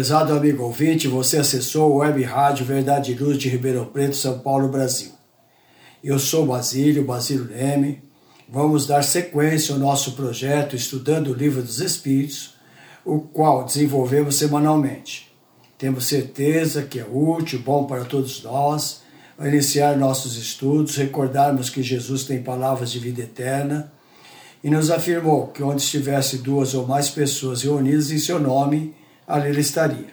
Prezado amigo ouvinte, você acessou o Web Rádio Verdade e Luz de Ribeirão Preto, São Paulo, Brasil. Eu sou Basílio, Basílio Leme. Vamos dar sequência ao nosso projeto Estudando o Livro dos Espíritos, o qual desenvolvemos semanalmente. Temos certeza que é útil, bom para todos nós, ao iniciar nossos estudos, recordarmos que Jesus tem palavras de vida eterna e nos afirmou que onde estivesse duas ou mais pessoas reunidas em seu nome, ali ele estaria.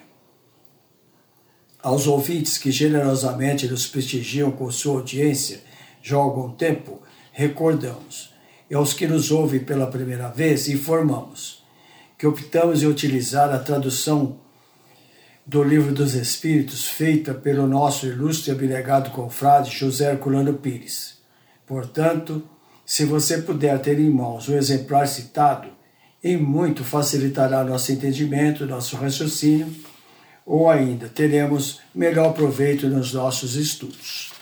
Aos ouvintes que generosamente nos prestigiam com sua audiência já há algum tempo, recordamos. E aos que nos ouvem pela primeira vez, informamos que optamos em utilizar a tradução do Livro dos Espíritos, feita pelo nosso ilustre e abnegado confrade José Herculano Pires. Portanto, se você puder ter em mãos o exemplar citado, e muito facilitará nosso entendimento, nosso raciocínio, ou ainda teremos melhor proveito nos nossos estudos.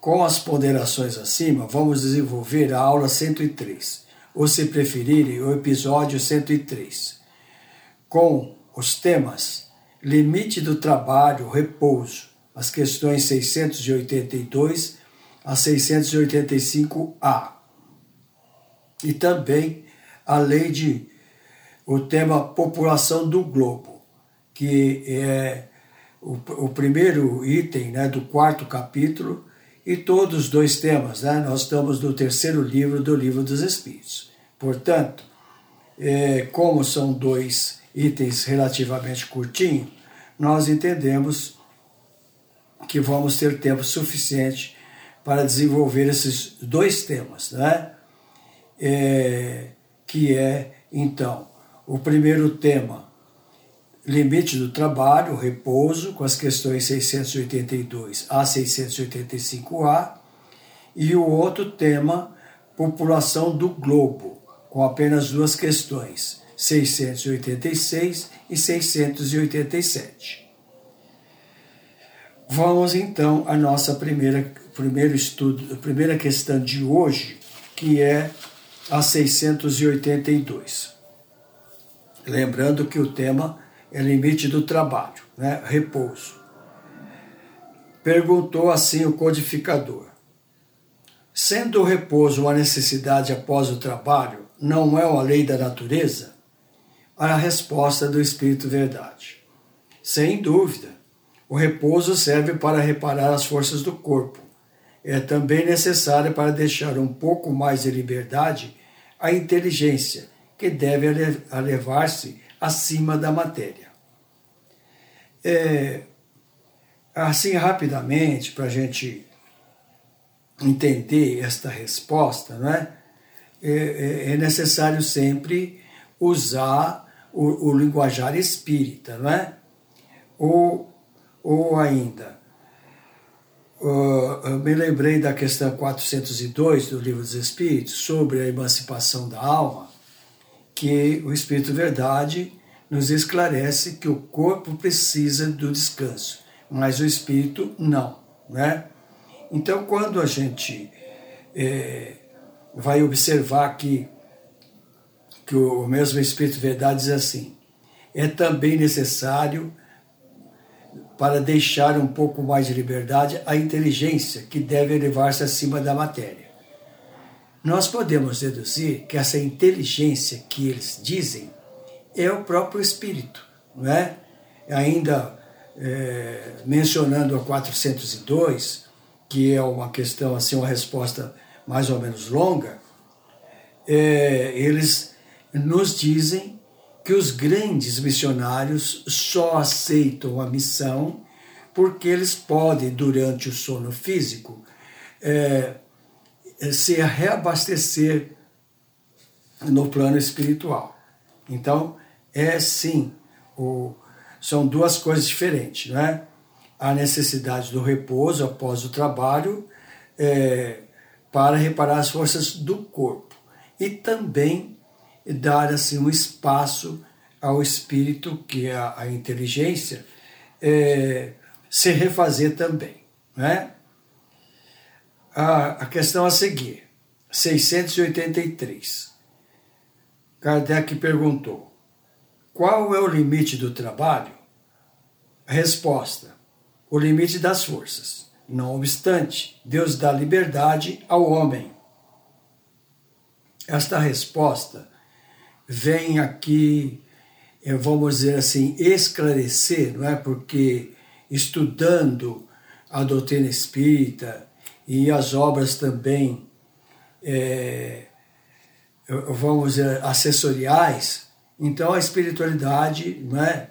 Com as ponderações acima, vamos desenvolver a aula 103, ou se preferirem, o episódio 103, com os temas limite do trabalho, repouso, as questões 682 a 685A. E também a lei de o tema população do globo, que é o, o primeiro item né, do quarto capítulo, e todos os dois temas, né, nós estamos no terceiro livro do Livro dos Espíritos. Portanto, é, como são dois itens relativamente curtinhos, nós entendemos que vamos ter tempo suficiente para desenvolver esses dois temas, né? É, que é, então, o primeiro tema, limite do trabalho, repouso, com as questões 682 a 685A, e o outro tema, população do globo, com apenas duas questões, 686 e 687. Vamos então à nossa primeira primeiro estudo, primeira questão de hoje, que é a 682. Lembrando que o tema é limite do trabalho, né? repouso. Perguntou assim o codificador: Sendo o repouso uma necessidade após o trabalho, não é uma lei da natureza? A resposta do Espírito Verdade. Sem dúvida, o repouso serve para reparar as forças do corpo. É também necessário para deixar um pouco mais de liberdade a inteligência, que deve elevar-se acima da matéria. É, assim, rapidamente, para a gente entender esta resposta, não é? É, necessário sempre usar o, o linguajar espírita, não é? Ou, ou ainda, Uh, me lembrei da questão 402 do Livro dos Espíritos sobre a emancipação da alma, que o Espírito Verdade nos esclarece que o corpo precisa do descanso, mas o espírito não, né? Então, quando a gente é, vai observar aqui que o mesmo Espírito Verdade diz assim, é também necessário para deixar um pouco mais de liberdade à inteligência, que deve elevar-se acima da matéria. nós podemos deduzir que essa inteligência que eles dizem é o próprio Espírito, não é? Ainda é, mencionando a 402, que é uma questão, assim, uma resposta mais ou menos longa, é, eles nos dizem que os grandes missionários só aceitam a missão porque eles podem, durante o sono físico, é, se reabastecer no plano espiritual. Então, é sim, o, são duas coisas diferentes, não é? A necessidade do repouso após o trabalho é, para reparar as forças do corpo e também dar assim um espaço ao espírito, que é a, inteligência, é, se refazer também. Né? A, a questão a seguir, 683. Kardec perguntou: qual é o limite do trabalho? Resposta: o limite das forças. Não obstante, Deus dá liberdade ao homem. Esta resposta vem aqui, eh, vamos dizer assim, esclarecer, não é? Porque estudando a doutrina espírita e as obras também, é, vamos dizer, assessoriais, então a espiritualidade não é?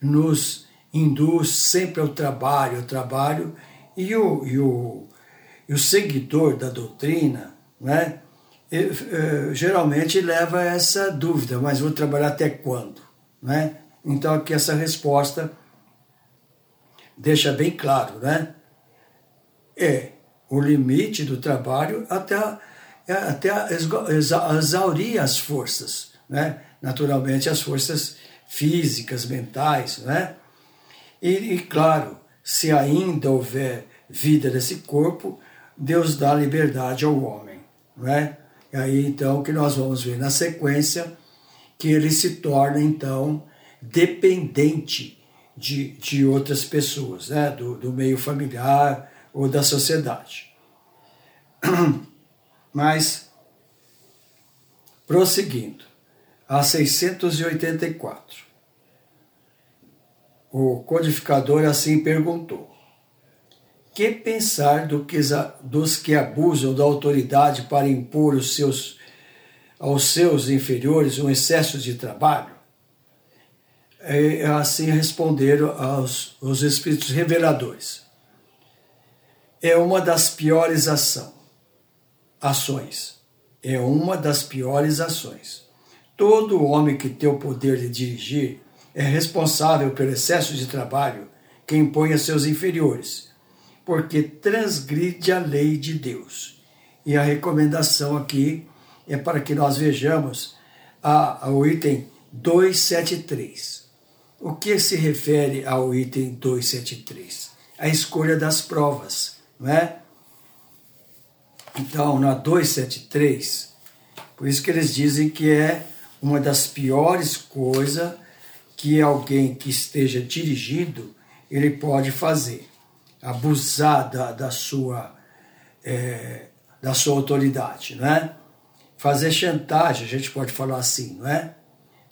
nos induz sempre ao trabalho, ao trabalho, e o, e o, e o seguidor da doutrina, né, geralmente leva essa dúvida, mas vou trabalhar até quando? Né? Então aqui essa resposta deixa bem claro, né? É o limite do trabalho até, é, até exaurir as forças, né? Naturalmente as forças físicas, mentais, né? E, e claro, se ainda houver vida nesse corpo, Deus dá liberdade ao homem, não é? E aí então que nós vamos ver na sequência que ele se torna então dependente de, de outras pessoas, né? do, do meio familiar ou da sociedade. Mas, prosseguindo, a 684. O codificador assim perguntou: Que pensar do que, dos que abusam da autoridade para impor os seus, aos seus inferiores um excesso de trabalho? E assim responderam aos, os espíritos reveladores. É uma das piores ação, ações. É uma das piores ações. Todo homem que tem o poder de dirigir é responsável pelo excesso de trabalho que impõe a seus inferiores, porque transgride a lei de Deus. E a recomendação aqui é para que nós vejamos a, item 273. O que se refere ao item 273? A escolha das provas, não é? Então, na 273, por isso que eles dizem que é uma das piores coisas que alguém que esteja dirigindo ele pode fazer, abusar da, da sua é, da sua autoridade, não é? Fazer chantagem, a gente pode falar assim, não é?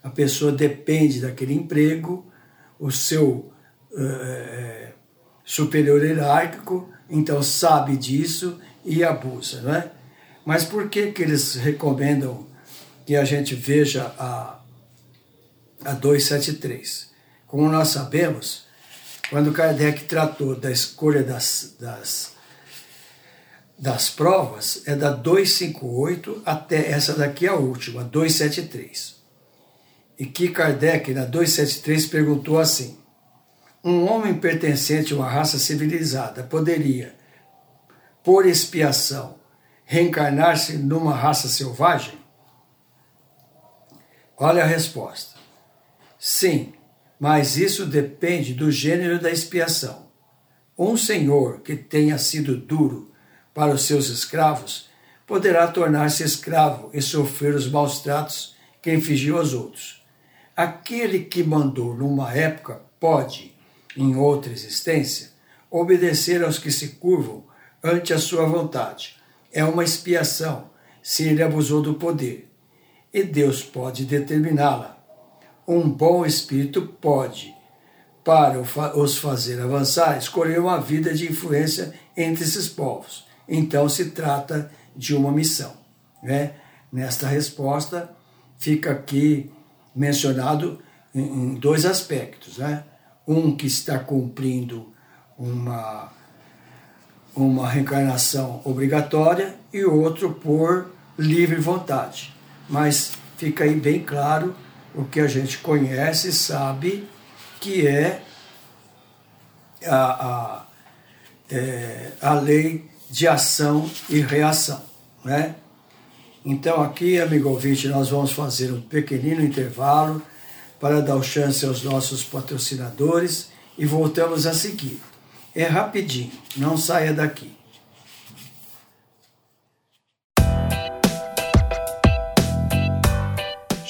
A pessoa depende daquele emprego, o seu é, superior hierárquico, então sabe disso e abusa, não é? Mas por que que eles recomendam que a gente veja a, a 273. Como nós sabemos, quando Kardec tratou da escolha das, das, das provas, é da 258 até essa daqui a última, 273. E que Kardec, na 273, perguntou assim: um homem pertencente a uma raça civilizada poderia, por expiação, reencarnar-se numa raça selvagem? Olha a resposta. Sim, mas isso depende do gênero da expiação. Um senhor que tenha sido duro para os seus escravos poderá tornar-se escravo e sofrer os maus tratos que infligiu aos outros. Aquele que mandou numa época pode, em outra existência, obedecer aos que se curvam ante a sua vontade. É uma expiação se ele abusou do poder. E Deus pode determiná-la. Um bom espírito pode, para os fazer avançar, escolher uma vida de influência entre esses povos. Então se trata de uma missão. Né? Nesta resposta, fica aqui mencionado em dois aspectos. Né? Um que está cumprindo uma, uma reencarnação obrigatória e outro por livre vontade. Mas fica aí bem claro o que a gente conhece e sabe que é a, a, é, a lei de ação e reação. Né? Então, aqui, amigo ouvinte, nós vamos fazer um pequenino intervalo para dar chance aos nossos patrocinadores e voltamos a seguir. É rapidinho, não saia daqui.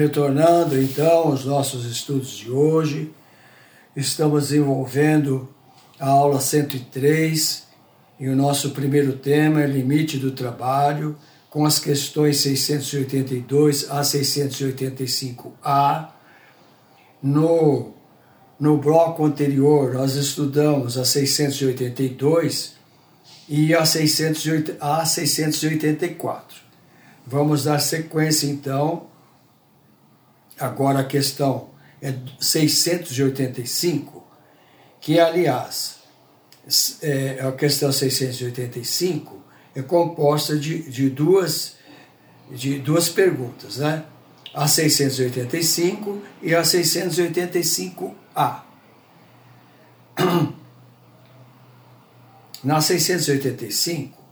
Retornando então aos nossos estudos de hoje, estamos desenvolvendo a aula 103 e o nosso primeiro tema é limite do trabalho, com as questões 682 a 685A. No, no bloco anterior, nós estudamos a 682 e a, 608, a 684. Vamos dar sequência então Agora a questão é 685, que aliás, é, a questão 685 é composta de, de, duas, de duas perguntas, né? A 685 e a 685A. Na 685,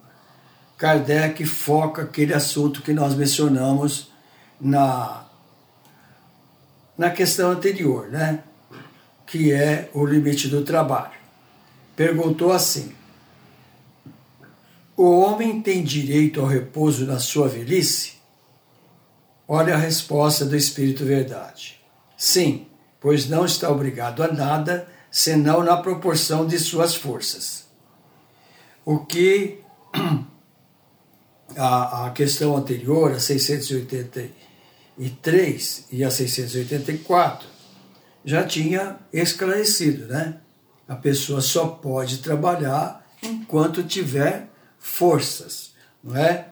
Kardec foca aquele assunto que nós mencionamos na na questão anterior, né? que é o limite do trabalho. Perguntou assim: O homem tem direito ao repouso na sua velhice? Olha a resposta do Espírito Verdade. Sim, pois não está obrigado a nada senão na proporção de suas forças. O que a, a questão anterior, a 680 e 3 e a 684 já tinha esclarecido, né? A pessoa só pode trabalhar enquanto tiver forças, não é?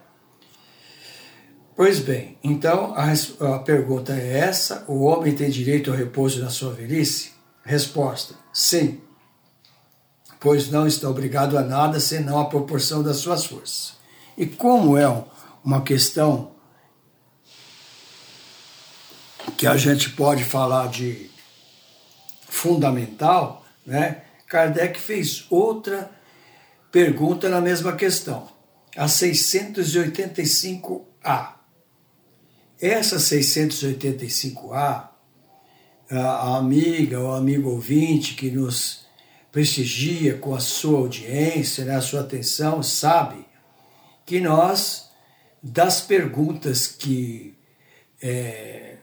Pois bem, então a, a pergunta é essa: o homem tem direito ao repouso na sua velhice? Resposta: sim, pois não está obrigado a nada senão a proporção das suas forças. E como é uma questão que a gente pode falar de fundamental, né? Kardec fez outra pergunta na mesma questão, a 685A. Essa 685A a amiga ou amigo ouvinte que nos prestigia com a sua audiência, né, a sua atenção, sabe que nós, das perguntas que é,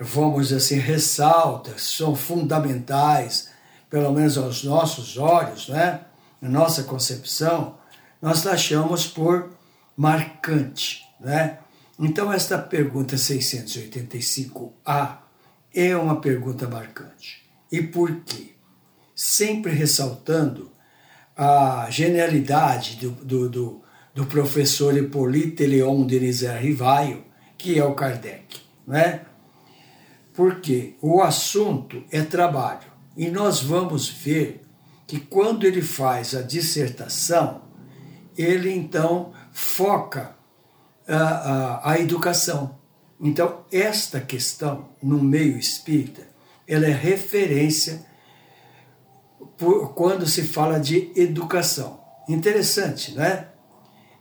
vamos assim, ressalta, são fundamentais, pelo menos aos nossos olhos, né, na nossa concepção, nós achamos por marcante. Né? Então, esta pergunta 685A é uma pergunta marcante. E por quê? Sempre ressaltando a genialidade do, do, do, do professor Hippolyte Leon Denis Rivaio, que é o Kardec. Né? Porque o assunto é trabalho. E nós vamos ver que quando ele faz a dissertação, ele então foca a, a, a educação. Então, esta questão no meio espírita, ela é referência por, quando se fala de educação. Interessante, né?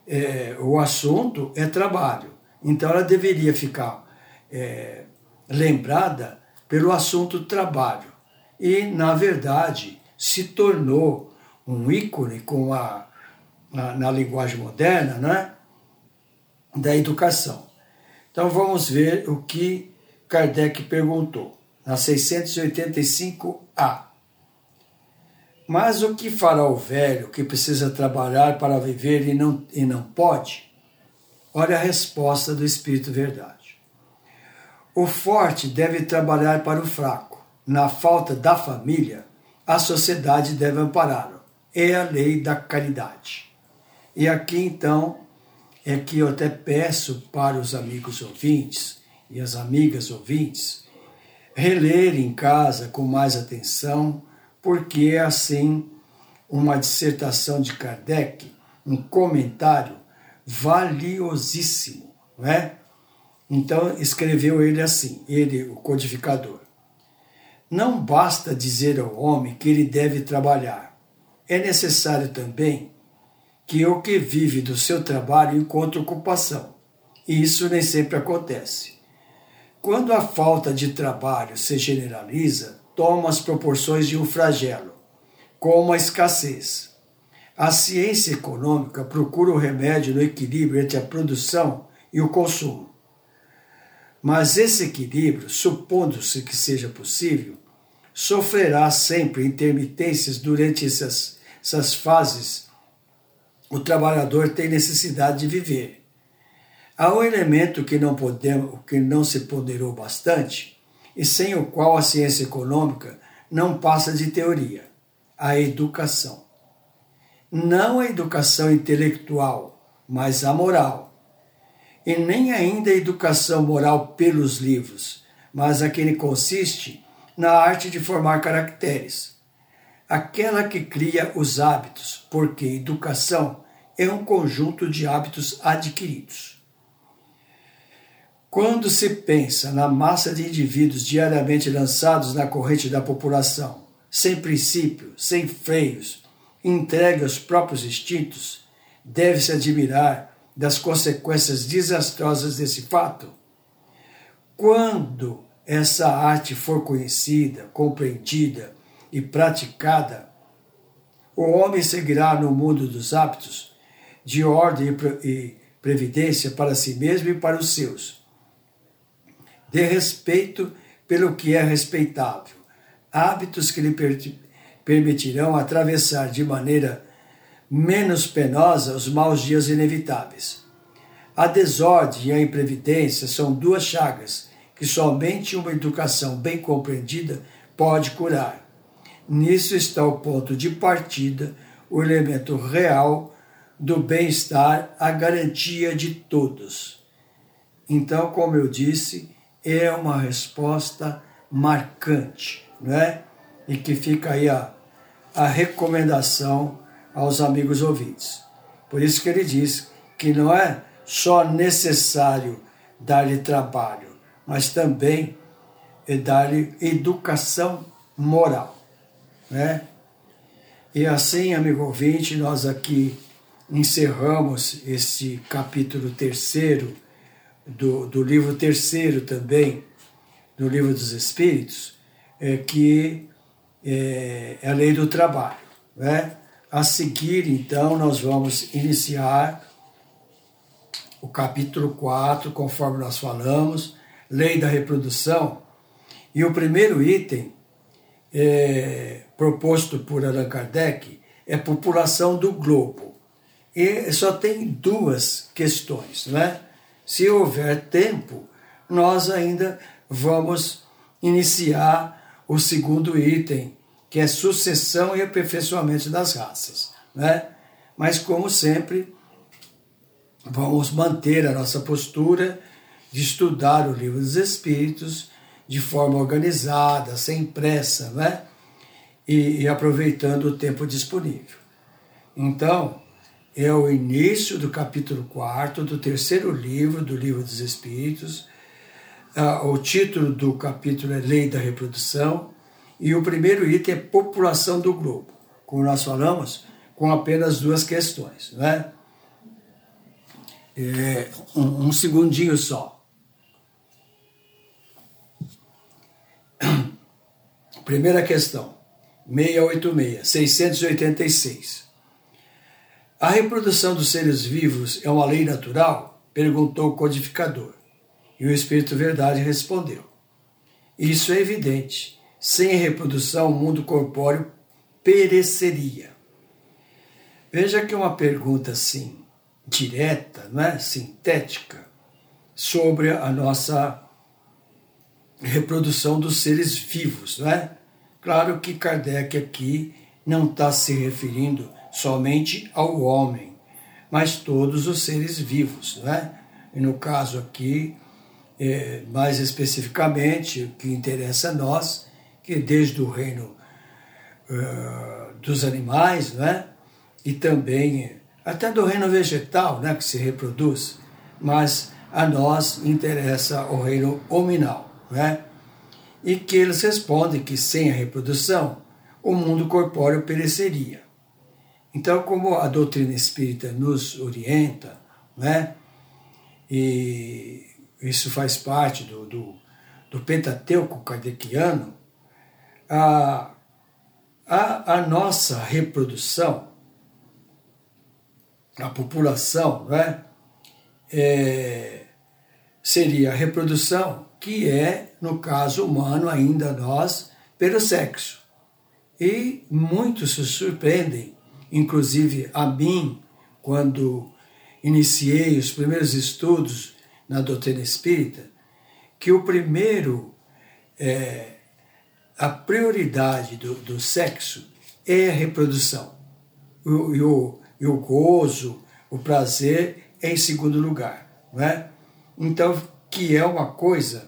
É, o assunto é trabalho. Então, ela deveria ficar é, lembrada pelo assunto trabalho. E, na verdade, se tornou um ícone com a, na, na linguagem moderna, né? da educação. Então vamos ver o que Kardec perguntou, na 685A. Mas o que fará o velho que precisa trabalhar para viver e não, e não pode? Olha a resposta do Espírito Verdade. O forte deve trabalhar para o fraco. Na falta da família, a sociedade deve ampará-lo. É a lei da caridade. E aqui então é que eu até peço para os amigos ouvintes e as amigas ouvintes reler em casa com mais atenção, porque é assim uma dissertação de Kardec, um comentário valiosíssimo, não é? Então escreveu ele assim, ele, o codificador. Não basta dizer ao homem que ele deve trabalhar. É necessário também que o que vive do seu trabalho encontra ocupação. E isso nem sempre acontece. Quando a falta de trabalho se generaliza, toma as proporções de um flagelo, como a escassez. A ciência econômica procura o remédio no equilíbrio entre a produção e o consumo. Mas esse equilíbrio, supondo-se que seja possível, sofrerá sempre intermitências durante essas, essas fases o trabalhador tem necessidade de viver. Há um elemento que não, podemos, que não se ponderou bastante e sem o qual a ciência econômica não passa de teoria: a educação. Não a educação intelectual, mas a moral. E nem ainda a educação moral pelos livros, mas a que consiste na arte de formar caracteres. Aquela que cria os hábitos, porque educação é um conjunto de hábitos adquiridos. Quando se pensa na massa de indivíduos diariamente lançados na corrente da população, sem princípio, sem freios, entregue aos próprios instintos, deve-se admirar das consequências desastrosas desse fato. Quando essa arte for conhecida, compreendida e praticada, o homem seguirá no mundo dos hábitos de ordem e previdência para si mesmo e para os seus. De respeito pelo que é respeitável, hábitos que lhe permitirão atravessar de maneira menos penosa os maus dias inevitáveis. A desordem e a imprevidência são duas chagas que somente uma educação bem compreendida pode curar. Nisso está o ponto de partida, o elemento real do bem-estar a garantia de todos. Então, como eu disse, é uma resposta marcante, não é? E que fica aí a, a recomendação aos amigos ouvintes. Por isso que ele diz que não é só necessário dar-lhe trabalho, mas também é dar-lhe educação moral, né? E assim, amigo ouvinte, nós aqui encerramos esse capítulo terceiro do, do livro terceiro também, do livro dos Espíritos, é, que é, é a lei do trabalho. Né? A seguir, então, nós vamos iniciar o capítulo 4, conforme nós falamos, lei da reprodução. E o primeiro item é, proposto por Allan Kardec é população do globo. E só tem duas questões, né? Se houver tempo, nós ainda vamos iniciar o segundo item, que é sucessão e aperfeiçoamento das raças, né? Mas como sempre, vamos manter a nossa postura de estudar o livro dos Espíritos de forma organizada, sem pressa, né? E, e aproveitando o tempo disponível. Então, é o início do capítulo 4 do terceiro livro do Livro dos Espíritos. Ah, o título do capítulo é Lei da Reprodução e o primeiro item é População do Globo. Como nós falamos, com apenas duas questões. Né? É, um, um segundinho só. Primeira questão, 686, 686. A reprodução dos seres vivos é uma lei natural? perguntou o codificador. E o Espírito Verdade respondeu: Isso é evidente. Sem reprodução, o mundo corpóreo pereceria. Veja que uma pergunta assim, direta, não é? sintética, sobre a nossa reprodução dos seres vivos. Não é? Claro que Kardec aqui não está se referindo somente ao homem, mas todos os seres vivos. Né? E no caso aqui, é, mais especificamente, o que interessa a nós, que desde o reino uh, dos animais, né? e também até do reino vegetal, né? que se reproduz, mas a nós interessa o reino hominal. Né? E que eles respondem que sem a reprodução, o mundo corpóreo pereceria. Então, como a doutrina espírita nos orienta, né, e isso faz parte do, do, do Pentateuco kardeciano, a, a, a nossa reprodução, a população, né, é, seria a reprodução que é, no caso humano, ainda nós, pelo sexo. E muitos se surpreendem inclusive a mim, quando iniciei os primeiros estudos na doutrina espírita, que o primeiro, é, a prioridade do, do sexo é a reprodução. O, e, o, e o gozo, o prazer é em segundo lugar. Não é? Então, que é uma coisa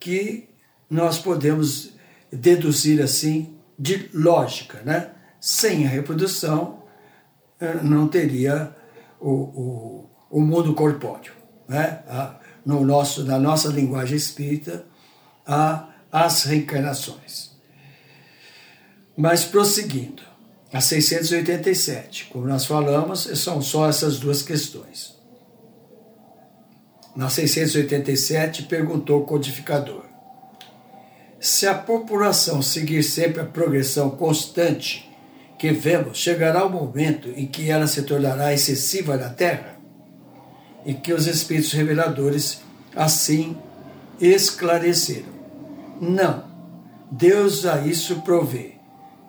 que nós podemos deduzir assim de lógica, né? Sem a reprodução, eh, não teria o, o, o mundo corpóreo. Né? No nosso, na nossa linguagem espírita, há as reencarnações. Mas prosseguindo, a 687, como nós falamos, são só essas duas questões. Na 687, perguntou o codificador: se a população seguir sempre a progressão constante que vemos, chegará o momento em que ela se tornará excessiva na terra e que os espíritos reveladores assim esclareceram. Não, Deus a isso provê,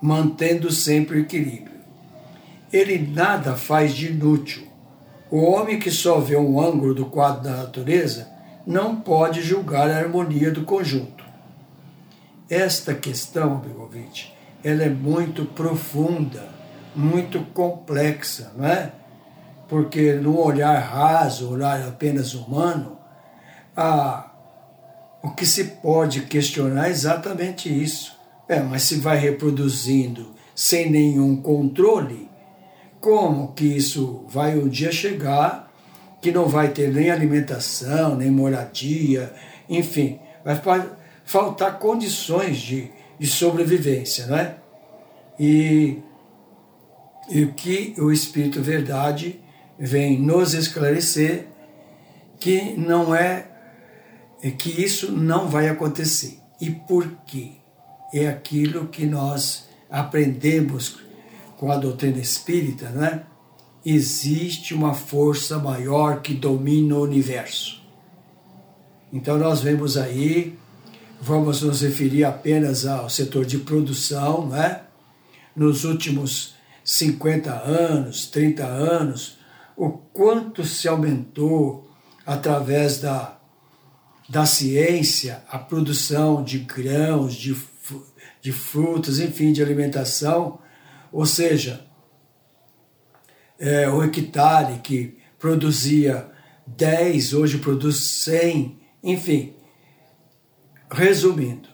mantendo sempre o equilíbrio. Ele nada faz de inútil. O homem que só vê um ângulo do quadro da natureza não pode julgar a harmonia do conjunto esta questão, ouvinte, ela é muito profunda, muito complexa, não é? Porque no olhar raso, olhar apenas humano, a, o que se pode questionar é exatamente isso. É, mas se vai reproduzindo sem nenhum controle, como que isso vai um dia chegar que não vai ter nem alimentação, nem moradia, enfim, vai faltar condições de, de sobrevivência, não é? E, e o que o Espírito Verdade vem nos esclarecer que não é que isso não vai acontecer. E por quê? é aquilo que nós aprendemos com a doutrina espírita, né? Existe uma força maior que domina o universo. Então nós vemos aí, vamos nos referir apenas ao setor de produção, né? Nos últimos 50 anos, 30 anos, o quanto se aumentou através da, da ciência a produção de grãos, de, de frutas, enfim, de alimentação. Ou seja, é, o hectare que produzia 10, hoje produz 100, enfim. Resumindo,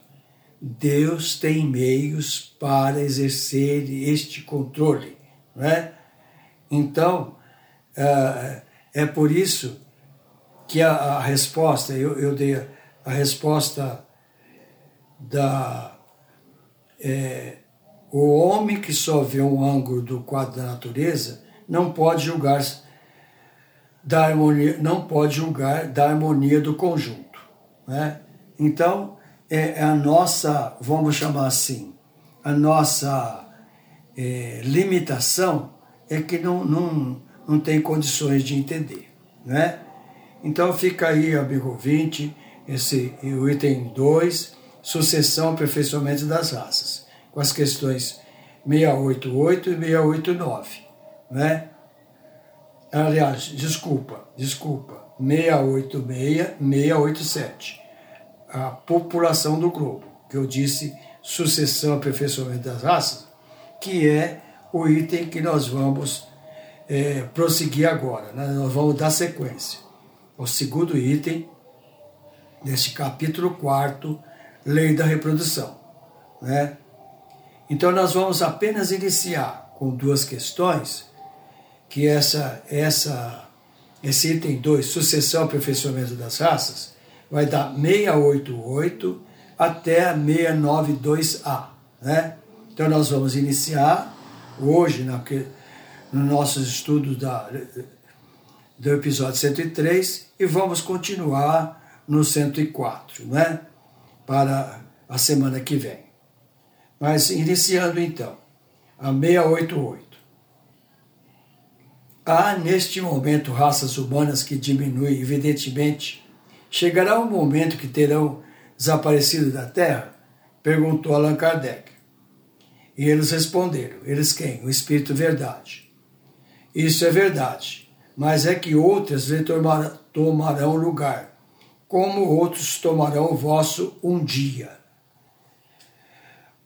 Deus tem meios para exercer este controle. Né? Então, é, é por isso que a, a resposta, eu, eu, dei a, a resposta da. É, o homem que só vê um ângulo do quadro da natureza não pode julgar da harmonia, não pode julgar da harmonia do conjunto. Né? Então, é, é a nossa, vamos chamar assim, a nossa é, limitação é que não, não, não tem condições de entender. Né? Então fica aí, amigo ouvinte, esse, o item 2, sucessão aperfeiçoamento das raças, com as questões 688 e 689. Né? Aliás, desculpa, desculpa, 686, 687 a população do globo, que eu disse sucessão aperfeiçoamento das raças, que é o item que nós vamos é, prosseguir agora, né? nós vamos dar sequência. O segundo item deste capítulo 4, Lei da Reprodução. Né? Então nós vamos apenas iniciar com duas questões, que essa, essa, esse item 2, sucessão e aperfeiçoamento das raças, vai dar 688 até 692A. Né? Então nós vamos iniciar hoje na, no nossos estudos da, do episódio 103 e vamos continuar no 104, né? para a semana que vem. Mas iniciando então, a 688. Há neste momento raças humanas que diminuem, evidentemente, Chegará um momento que terão desaparecido da Terra? Perguntou Allan Kardec. E eles responderam: Eles quem? O Espírito Verdade. Isso é verdade, mas é que outras lhe tomarão lugar, como outros tomarão o vosso um dia.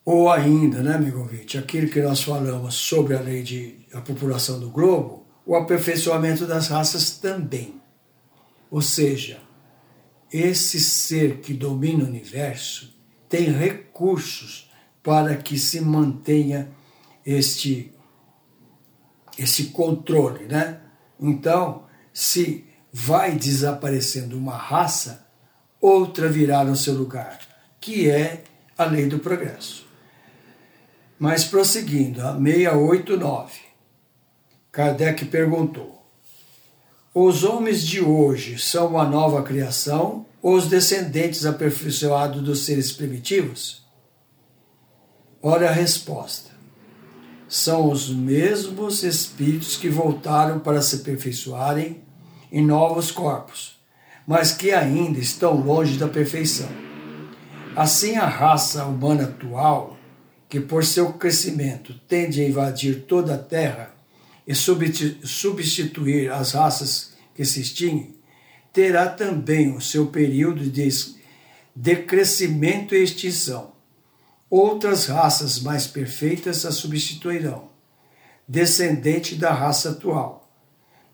Ou ainda, né, amigo ouvinte, aquilo que nós falamos sobre a lei de a população do globo, o aperfeiçoamento das raças também. Ou seja, esse ser que domina o universo tem recursos para que se mantenha este, esse controle, né? Então, se vai desaparecendo uma raça, outra virá no seu lugar, que é a lei do progresso. Mas prosseguindo, a 689, Kardec perguntou: os homens de hoje são uma nova criação ou os descendentes aperfeiçoados dos seres primitivos? Ora a resposta. São os mesmos espíritos que voltaram para se aperfeiçoarem em novos corpos, mas que ainda estão longe da perfeição. Assim, a raça humana atual, que por seu crescimento tende a invadir toda a Terra, e substituir as raças que se extinguem, terá também o seu período de decrescimento e extinção. Outras raças mais perfeitas a substituirão, descendente da raça atual.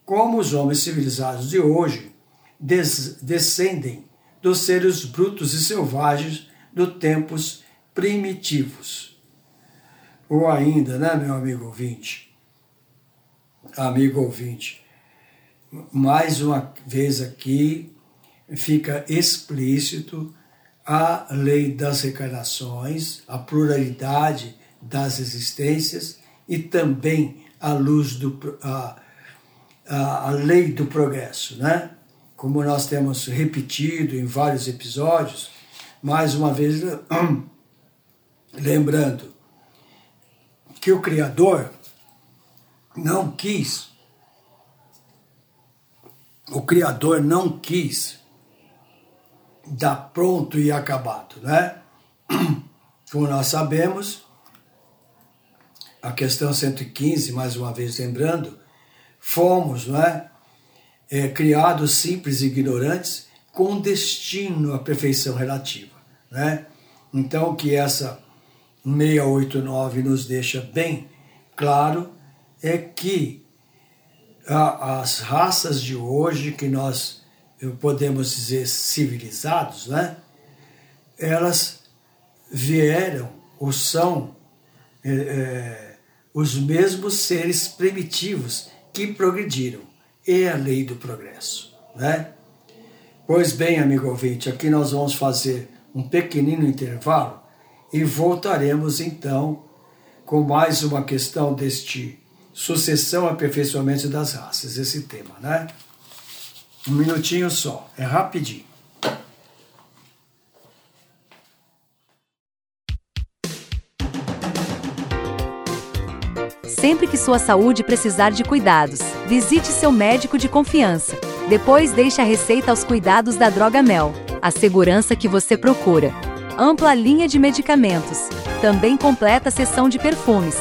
Como os homens civilizados de hoje des descendem dos seres brutos e selvagens dos tempos primitivos. Ou ainda, né, meu amigo ouvinte? amigo ouvinte. Mais uma vez aqui fica explícito a lei das reencarnações, a pluralidade das existências e também a luz do a, a, a lei do progresso, né? Como nós temos repetido em vários episódios, mais uma vez lembrando que o Criador não quis, o Criador não quis dar pronto e acabado, né? Como nós sabemos, a questão 115, mais uma vez lembrando, fomos, não é? é criados simples e ignorantes com destino à perfeição relativa, né? Então, que essa 689 nos deixa bem claro é que as raças de hoje, que nós podemos dizer civilizados, né? Elas vieram ou são é, é, os mesmos seres primitivos que progrediram. É a lei do progresso, né? Pois bem, amigo ouvinte, aqui nós vamos fazer um pequenino intervalo e voltaremos então com mais uma questão deste sucessão aperfeiçoamento das raças, esse tema, né? Um minutinho só, é rapidinho. Sempre que sua saúde precisar de cuidados, visite seu médico de confiança. Depois deixe a receita aos cuidados da Droga Mel, a segurança que você procura. Ampla linha de medicamentos. Também completa seção de perfumes.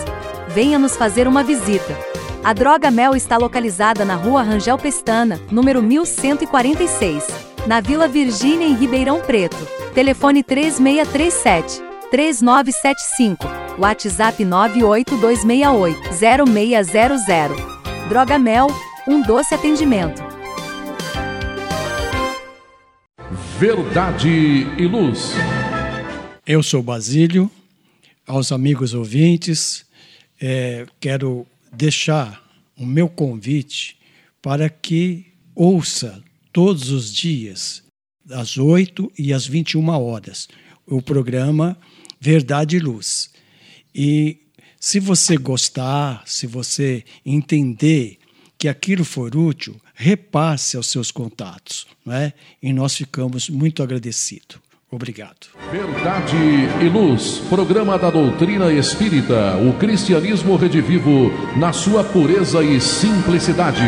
Venha nos fazer uma visita. A Droga Mel está localizada na Rua Rangel Pestana, número 1146, na Vila Virgínia, em Ribeirão Preto. Telefone 3637 3975 WhatsApp 98268-0600. Droga Mel, um doce atendimento. Verdade e Luz. Eu sou Basílio, aos amigos ouvintes, é, quero deixar o meu convite para que ouça todos os dias, às 8 e às 21 horas, o programa Verdade e Luz. E se você gostar, se você entender que aquilo for útil, repasse aos seus contatos, não é? E nós ficamos muito agradecidos. Obrigado. Verdade e Luz, programa da doutrina espírita, o cristianismo redivivo na sua pureza e simplicidade.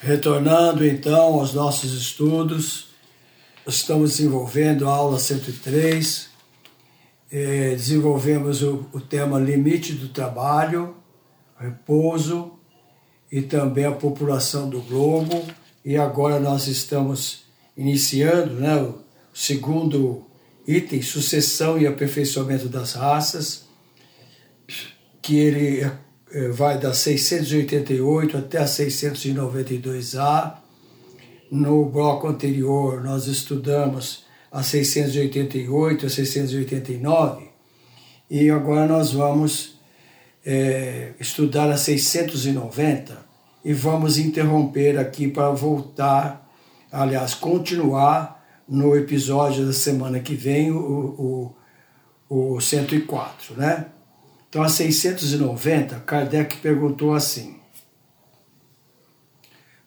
Retornando então aos nossos estudos, estamos desenvolvendo a aula 103, é, desenvolvemos o, o tema limite do trabalho, repouso e também a população do globo. E agora nós estamos iniciando né, o segundo item, sucessão e aperfeiçoamento das raças, que ele é, vai da 688 até a 692A no bloco anterior, nós estudamos a 688, a 689, e agora nós vamos é, estudar a 690 e vamos interromper aqui para voltar, aliás, continuar no episódio da semana que vem, o, o, o 104, né? Então, a 690, Kardec perguntou assim: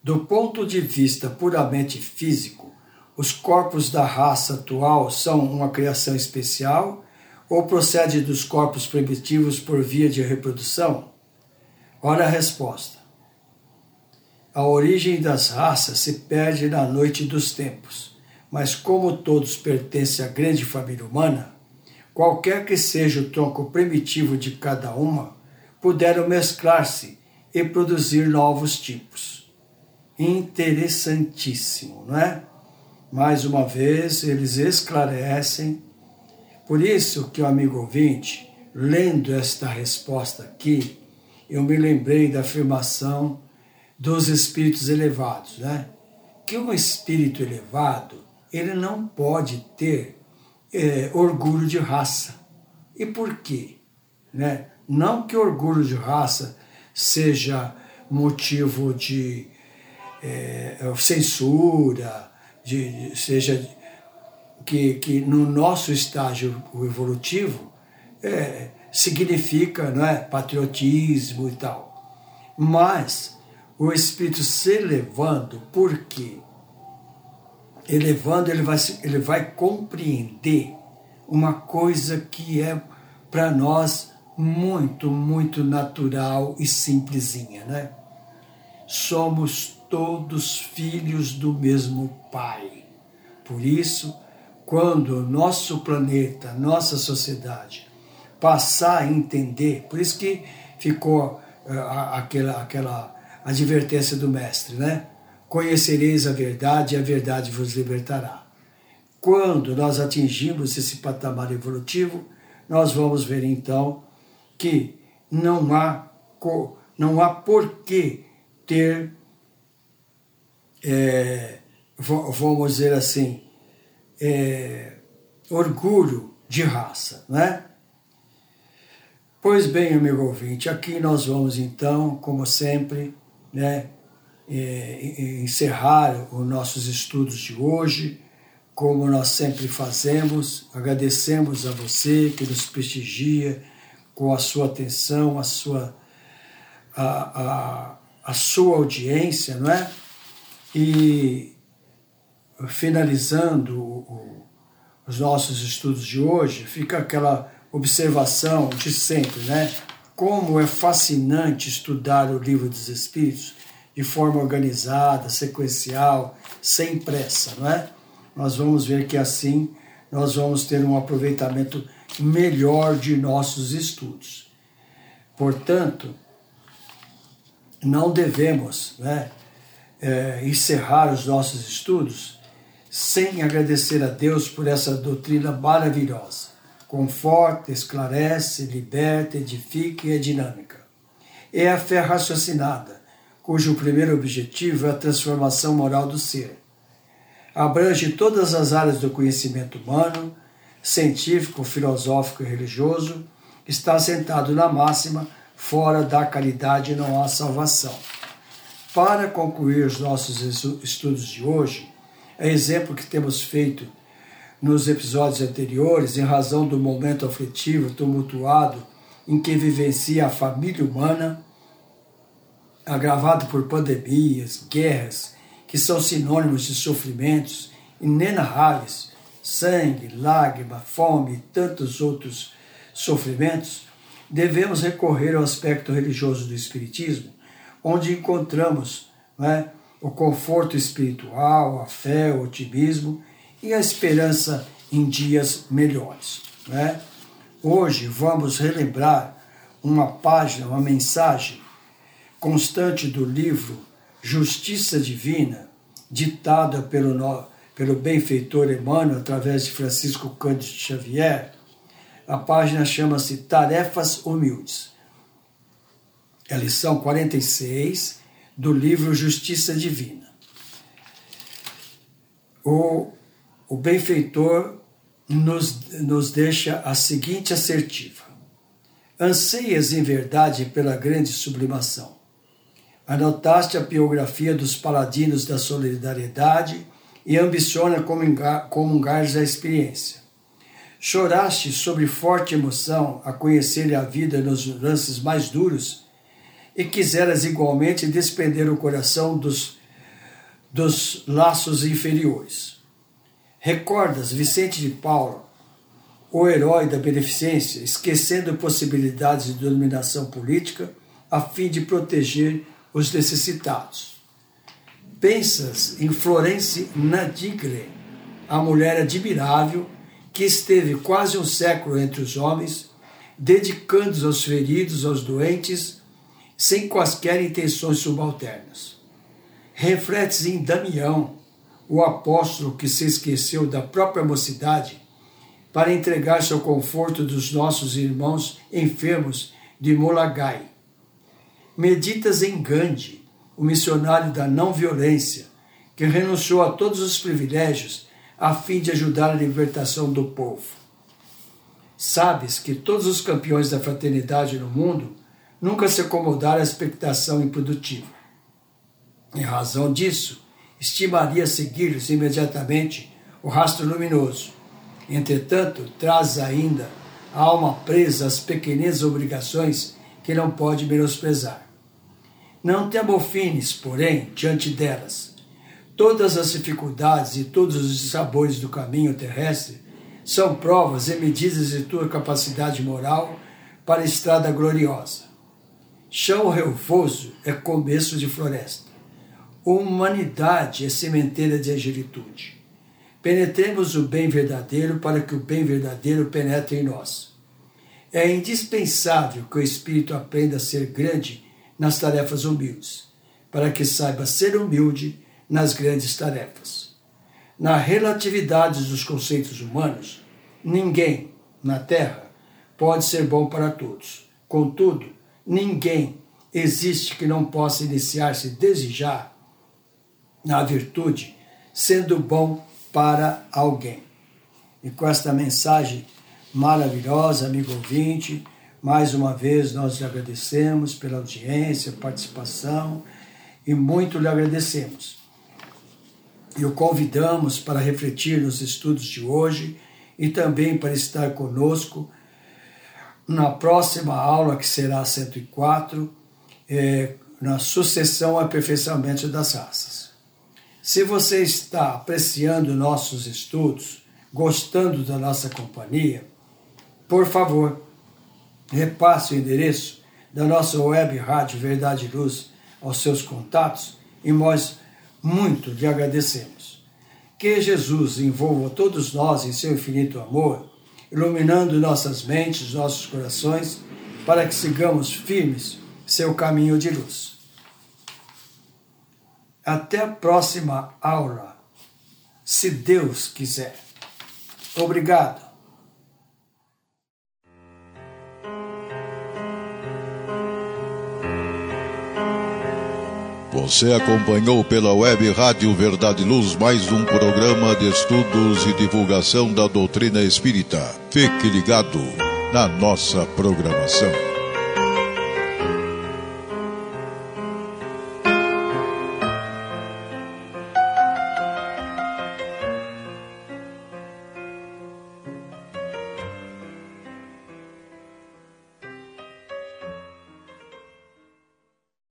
do ponto de vista puramente físico, os corpos da raça atual são uma criação especial ou procede dos corpos primitivos por via de reprodução? Ora a resposta. A origem das raças se perde na noite dos tempos, mas como todos pertencem à grande família humana, qualquer que seja o tronco primitivo de cada uma, puderam mesclar-se e produzir novos tipos interessantíssimo, não é? Mais uma vez, eles esclarecem. Por isso que o amigo ouvinte, lendo esta resposta aqui, eu me lembrei da afirmação dos espíritos elevados, né? Que um espírito elevado, ele não pode ter é, orgulho de raça. E por quê? Né? Não que orgulho de raça seja motivo de é, censura, de, seja que, que no nosso estágio evolutivo é, significa não é, patriotismo e tal. Mas o espírito se levando, porque elevando, ele vai, ele vai compreender uma coisa que é para nós muito, muito natural e simplesinha, né? Somos todos filhos do mesmo Pai. Por isso, quando nosso planeta, nossa sociedade passar a entender, por isso que ficou uh, aquela, aquela advertência do mestre, né? Conhecereis a verdade e a verdade vos libertará. Quando nós atingimos esse patamar evolutivo, nós vamos ver então que não há, não há por que ter, é, vamos dizer assim, é, orgulho de raça, né? Pois bem, amigo ouvinte, aqui nós vamos então, como sempre, né, é, encerrar os nossos estudos de hoje, como nós sempre fazemos. Agradecemos a você que nos prestigia com a sua atenção, a sua, a, a, a sua audiência, não é? E finalizando o, os nossos estudos de hoje, fica aquela observação de sempre, né? Como é fascinante estudar o livro dos Espíritos de forma organizada, sequencial, sem pressa, não é? Nós vamos ver que assim nós vamos ter um aproveitamento melhor de nossos estudos. Portanto, não devemos né, é, encerrar os nossos estudos sem agradecer a Deus por essa doutrina maravilhosa. Conforta, esclarece, liberta, edifica e é dinâmica. É a fé raciocinada, cujo primeiro objetivo é a transformação moral do ser. Abrange todas as áreas do conhecimento humano, científico, filosófico e religioso, está assentado na máxima: fora da caridade não há salvação. Para concluir os nossos estudos de hoje, é exemplo que temos feito nos episódios anteriores, em razão do momento aflitivo, tumultuado em que vivencia a família humana, agravado por pandemias, guerras, que são sinônimos de sofrimentos inenarráveis sangue, lágrima, fome e tantos outros sofrimentos, devemos recorrer ao aspecto religioso do Espiritismo, onde encontramos né, o conforto espiritual, a fé, o otimismo e a esperança em dias melhores. Né? Hoje vamos relembrar uma página, uma mensagem constante do livro Justiça Divina, ditada pelo pelo benfeitor Emmanuel, através de Francisco Cândido Xavier, a página chama-se Tarefas Humildes. É a lição 46 do livro Justiça Divina. O, o benfeitor nos, nos deixa a seguinte assertiva: Anseias em verdade pela grande sublimação. Anotaste a biografia dos paladinos da solidariedade e ambiciona comungar a experiência. Choraste sobre forte emoção a conhecer a vida nos lances mais duros e quiseras igualmente desprender o coração dos, dos laços inferiores. Recordas Vicente de Paulo, o herói da beneficência, esquecendo possibilidades de dominação política a fim de proteger os necessitados. Pensas em Florence Nadigre, a mulher admirável que esteve quase um século entre os homens, dedicando-se aos feridos, aos doentes, sem quaisquer intenções subalternas. Refletes em Damião, o apóstolo que se esqueceu da própria mocidade para entregar-se ao conforto dos nossos irmãos enfermos de Molagai. Meditas em Gandhi, o missionário da não violência, que renunciou a todos os privilégios a fim de ajudar a libertação do povo. Sabes que todos os campeões da fraternidade no mundo nunca se acomodaram à expectação improdutiva. Em razão disso, estimaria seguir-lhes imediatamente o rastro luminoso. Entretanto, traz ainda a alma presa às pequenas obrigações que não pode menosprezar. Não te amofines, porém, diante delas. Todas as dificuldades e todos os sabores do caminho terrestre são provas e medidas de tua capacidade moral para a estrada gloriosa. Chão relvoso é começo de floresta. Humanidade é sementeira de agilitude. Penetremos o bem verdadeiro para que o bem verdadeiro penetre em nós. É indispensável que o espírito aprenda a ser grande nas tarefas humildes, para que saiba ser humilde nas grandes tarefas. Na relatividade dos conceitos humanos, ninguém na Terra pode ser bom para todos. Contudo, ninguém existe que não possa iniciar-se desde já na virtude, sendo bom para alguém. E com esta mensagem maravilhosa, amigo ouvinte, mais uma vez nós lhe agradecemos pela audiência, participação e muito lhe agradecemos e o convidamos para refletir nos estudos de hoje e também para estar conosco na próxima aula, que será 104, é, na sucessão aperfeiçoamento das raças. Se você está apreciando nossos estudos, gostando da nossa companhia, por favor, repasse o endereço da nossa web rádio Verdade Luz aos seus contatos e nós muito lhe agradecemos. Que Jesus envolva todos nós em seu infinito amor, iluminando nossas mentes, nossos corações, para que sigamos firmes seu caminho de luz. Até a próxima aula, se Deus quiser. Obrigado. Você acompanhou pela web Rádio Verdade Luz mais um programa de estudos e divulgação da doutrina espírita. Fique ligado na nossa programação.